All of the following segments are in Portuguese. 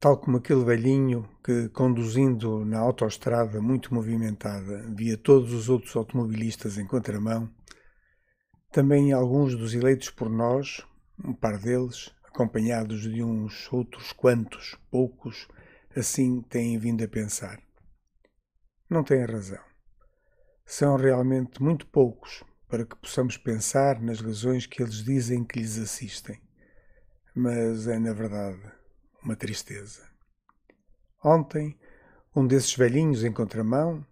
tal como aquele velhinho que, conduzindo na autoestrada muito movimentada, via todos os outros automobilistas em contramão, também alguns dos eleitos por nós, um par deles, acompanhados de uns outros quantos, poucos, assim têm vindo a pensar. Não têm razão. São realmente muito poucos para que possamos pensar nas razões que eles dizem que lhes assistem. Mas é, na verdade, uma tristeza. Ontem, um desses velhinhos em contramão,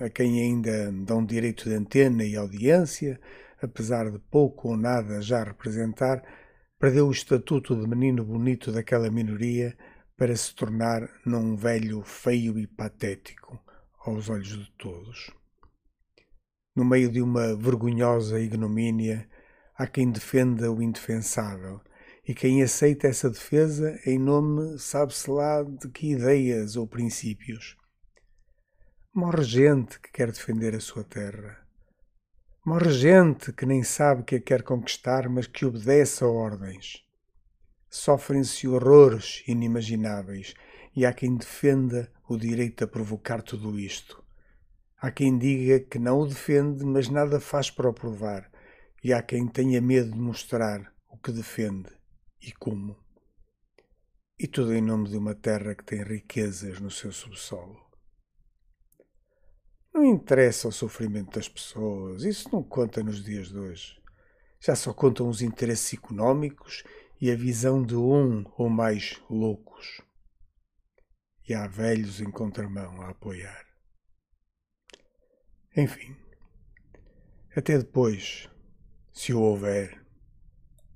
a quem ainda dão direito de antena e audiência, apesar de pouco ou nada já representar, perdeu o estatuto de menino bonito daquela minoria para se tornar num velho feio e patético aos olhos de todos. No meio de uma vergonhosa ignomínia, há quem defenda o indefensável e quem aceita essa defesa em nome, sabe-se lá, de que ideias ou princípios. Morre gente que quer defender a sua terra. Morre gente que nem sabe que a quer conquistar, mas que obedece a ordens. Sofrem-se horrores inimagináveis e há quem defenda o direito a provocar tudo isto. Há quem diga que não o defende, mas nada faz para o provar, e há quem tenha medo de mostrar o que defende e como. E tudo em nome de uma terra que tem riquezas no seu subsolo. Não interessa o sofrimento das pessoas, isso não conta nos dias de hoje. Já só contam os interesses económicos e a visão de um ou mais loucos. E há velhos em contramão a apoiar. Enfim, até depois, se o houver.